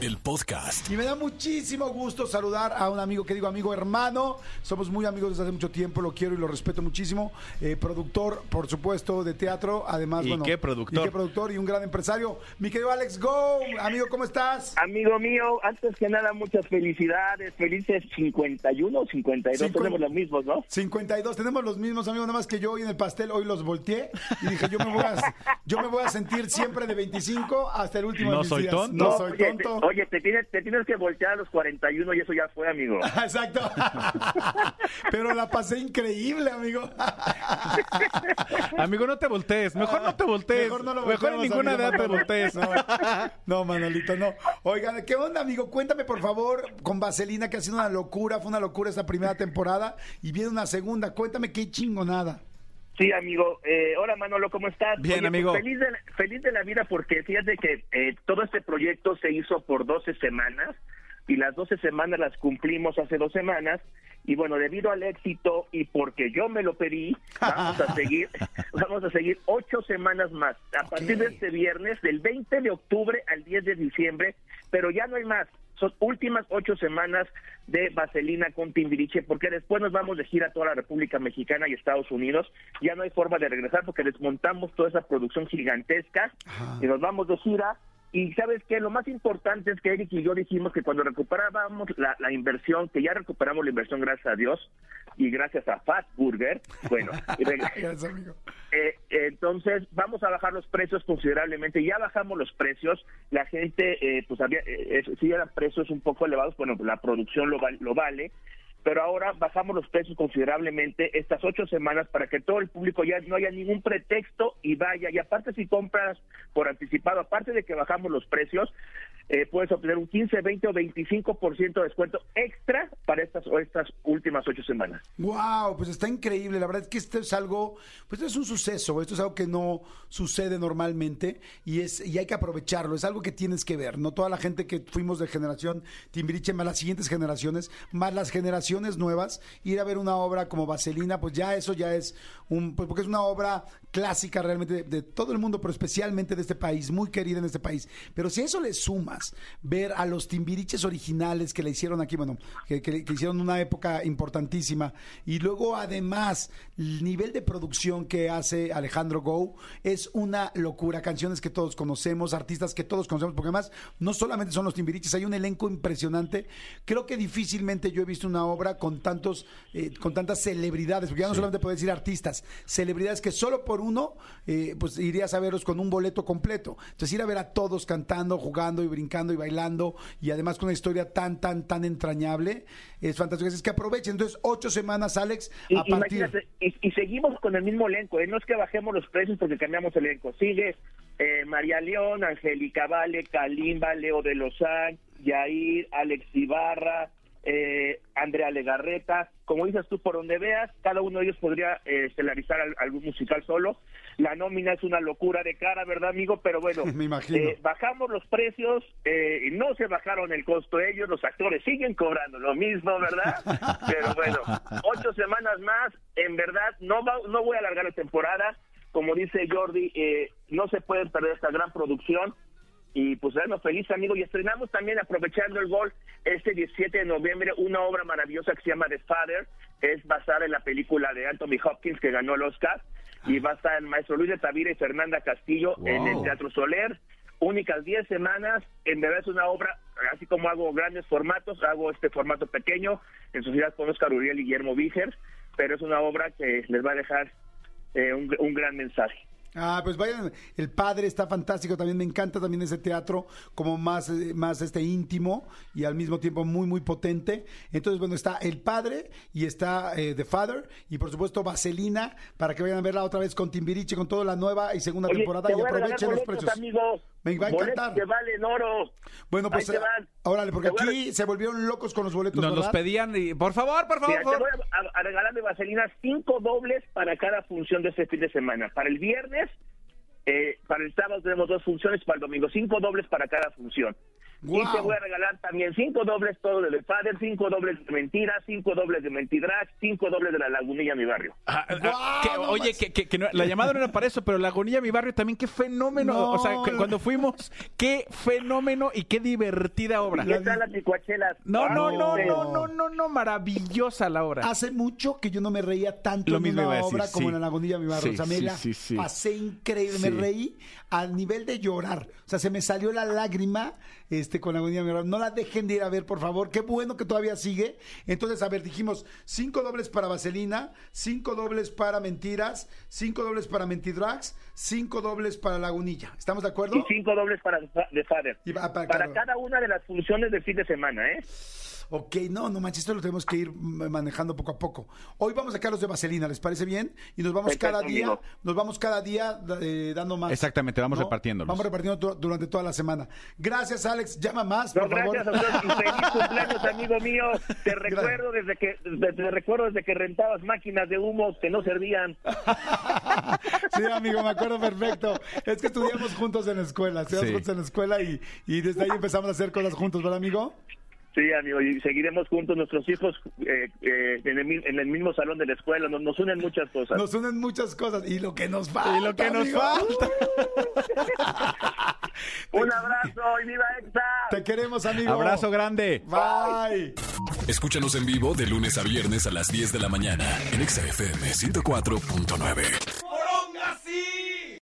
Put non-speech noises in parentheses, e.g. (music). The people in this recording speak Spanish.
el podcast. Y me da muchísimo gusto saludar a un amigo que digo amigo hermano. Somos muy amigos desde hace mucho tiempo, lo quiero y lo respeto muchísimo. Eh, productor, por supuesto, de teatro. Además, ¿Y bueno. qué productor? Y qué productor y un gran empresario. Mi querido Alex Go, amigo, ¿cómo estás? Amigo mío, antes que nada, muchas felicidades. Felices 51 o 52, Cincu- tenemos los mismos, ¿no? 52, tenemos los mismos amigos, nada más que yo hoy en el pastel hoy los volteé y dije, yo me voy a, yo me voy a sentir siempre de 25 hasta el último No de mis soy días. tonto. No No, soy tonto. Oye, te tienes, te tienes que voltear a los 41 y eso ya fue, amigo. (laughs) Exacto. (laughs) Pero la pasé increíble, amigo. (laughs) Amigo, no te voltees. Mejor no te voltees. Mejor no lo Mejor en ninguna amigo, edad te voltees. No, no, Manolito, no. Oigan, ¿qué onda, amigo? Cuéntame, por favor, con Vaselina, que ha sido una locura, fue una locura esta primera temporada y viene una segunda. Cuéntame qué chingonada. Sí, amigo. Eh, hola, Manolo, ¿cómo estás? Bien, Oye, pues, amigo. feliz, de, feliz de la vida porque fíjate que eh, todo este proyecto se hizo por 12 semanas y las 12 semanas las cumplimos hace dos semanas. Y bueno, debido al éxito y porque yo me lo pedí, vamos a (laughs) seguir, vamos a seguir ocho semanas más. A partir de este viernes, del 20 de octubre al 10 de diciembre, pero ya no hay más. Son últimas ocho semanas de Vaselina con Timbiriche, porque después nos vamos de gira a toda la República Mexicana y Estados Unidos. Ya no hay forma de regresar porque desmontamos toda esa producción gigantesca y nos vamos de gira. Y sabes qué, lo más importante es que Eric y yo dijimos que cuando recuperábamos la, la inversión, que ya recuperamos la inversión gracias a Dios y gracias a Fat Burger, bueno, (laughs) Gracias, amigo. eh, entonces vamos a bajar los precios considerablemente. Ya bajamos los precios. La gente, eh, pues había, eh, sí eran precios un poco elevados. Bueno, la producción lo, val- lo vale. Pero ahora bajamos los precios considerablemente estas ocho semanas para que todo el público ya no haya ningún pretexto y vaya. Y aparte si compras por anticipado, aparte de que bajamos los precios, eh, puedes obtener un 15, 20 o 25% de descuento extra para estas, estas últimas ocho semanas. Wow, pues está increíble. La verdad es que esto es algo, pues es un suceso. Esto es algo que no sucede normalmente y es y hay que aprovecharlo. Es algo que tienes que ver. No toda la gente que fuimos de generación Timbiriche, más las siguientes generaciones, más las generaciones nuevas, ir a ver una obra como Vaselina, pues ya eso ya es un, pues porque es una obra clásica realmente de, todo el mundo, pero especialmente de este país, muy querida en este país. Pero si eso le sumas ver a los Timbiriches originales que le hicieron aquí, bueno, que, que- que hicieron una época importantísima, y luego además el nivel de producción que hace Alejandro Go es una locura. Canciones que todos conocemos, artistas que todos conocemos, porque además no solamente son los Timbiriches, hay un elenco impresionante. Creo que difícilmente yo he visto una obra con tantos, eh, con tantas celebridades, porque ya no solamente puedes decir artistas, celebridades que solo por uno, eh, pues irías a verlos con un boleto completo. Entonces ir a ver a todos cantando, jugando y brincando y bailando, y además con una historia tan, tan, tan entrañable, es fantástico. Es que aprovechen. Entonces, ocho semanas, Alex, Y, a partir... y seguimos con el mismo elenco, ¿eh? no es que bajemos los precios porque cambiamos el elenco. Sigue eh, María León, Angélica Vale, Kalimba, Leo de Lozán, Yair, Alex Ibarra, eh, Andrea Legarreta. Como dices tú, por donde veas, cada uno de ellos podría eh, estelarizar al- algún musical solo. La nómina es una locura de cara, ¿verdad, amigo? Pero bueno, (laughs) Me imagino. eh, bajamos los precios, eh, y no se bajaron el costo ellos, los actores siguen cobrando lo mismo, ¿verdad? (laughs) Pero bueno, ocho semanas más, en verdad, no, va- no voy a alargar la temporada, como dice Jordi, eh, no se pueden perder esta gran producción, y pues bueno, feliz amigo, y estrenamos también, aprovechando el gol, este 17 de noviembre, una obra maravillosa que se llama The Father, es basada en la película de Anthony Hopkins que ganó el Oscar, y va a estar el maestro Luis de Tavira y Fernanda Castillo en el Wow. Teatro Soler, únicas 10 semanas, en verdad es una obra, así como hago grandes formatos, hago este formato pequeño, en sociedad con Oscar Uriel y Guillermo Víger, pero es una obra que les va a dejar eh, un, un gran mensaje. Ah, pues vayan, el padre está fantástico, también me encanta también ese teatro como más, eh, más este íntimo y al mismo tiempo muy, muy potente. Entonces, bueno, está el padre y está eh, The Father y por supuesto Vaselina para que vayan a verla otra vez con Timbiriche, con toda la nueva y segunda Oye, temporada te y aprovechen los precios. amigos. Me va a encantar. que valen oro. Bueno, pues Ahí te van. órale, porque Te voy a- aquí se volvieron locos con los boletos, Nos los pedían y por favor, por favor. Mira, te voy a, a- a regalar de vaselina cinco dobles para cada función de este fin de semana. Para el viernes, eh, para el sábado tenemos dos funciones, para el domingo cinco dobles para cada función. Y te voy a regalar también cinco dobles todo de The Father, cinco dobles de Mentiras, cinco dobles de Mentidrag, cinco dobles de La Lagunilla, mi barrio. Ah, ah, Guau, que- no oye, que, que- que no- la llamada no era para eso, pero la agonía mi barrio también, qué fenómeno. No. o sea, que cuando fuimos, qué fenómeno y qué divertida obra. ¿Qué tal las licuachelas? No, no, no, no, no, no, no, maravillosa la obra. Hace mucho que yo no me reía tanto Lo en mismo una decir, obra como en la agonía mi barrio. Sí, o sea, me sí, la sí, sí. pasé increíble, Sí. me reí al nivel de llorar. O sea, se me salió la lágrima este, con la agonía. No la dejen de ir a ver, por favor. Qué bueno que todavía sigue. Entonces, a ver, dijimos cinco dobles para Vaselina, cinco dobles para Mentiras, cinco dobles para Mentidrags, cinco dobles para Lagunilla. ¿Estamos de acuerdo? Y cinco dobles para The Father. Y para cada una de las funciones del fin de semana, ¿eh? Ok, no, no manches, esto lo tenemos que ir manejando poco a poco. Hoy vamos a sacar los de Vaselina, ¿les parece bien? Y nos vamos Perfecto, cada día, amigo. nos vamos cada día eh, dando más. Exactamente, vamos repartiéndolos. Vamos repartiendo du- durante toda la semana. Gracias, Alex. Llama más, No, por gracias favor. a ustedes y feliz cumpleaños, (laughs) amigo mío. Te recuerdo desde que te, te recuerdo desde que rentabas máquinas de humo que no servían. (laughs) Sí, amigo, me acuerdo perfecto. Es que estudiamos juntos en la escuela, estudiamos Sí. juntos en la escuela y, y desde ahí empezamos a hacer cosas juntos, ¿verdad, amigo? Sí, amigo, y seguiremos juntos, nuestros hijos eh, eh, en, el, mi- en el mismo salón de la escuela, nos, nos unen muchas cosas. Nos unen muchas cosas y lo que nos falta. Y lo que nos falta. (laughs) Un abrazo y viva EXA. Te queremos, amigo. Abrazo grande. Bye. Escúchanos en vivo de lunes a viernes a las 10 de la mañana en Exa FM 104.9.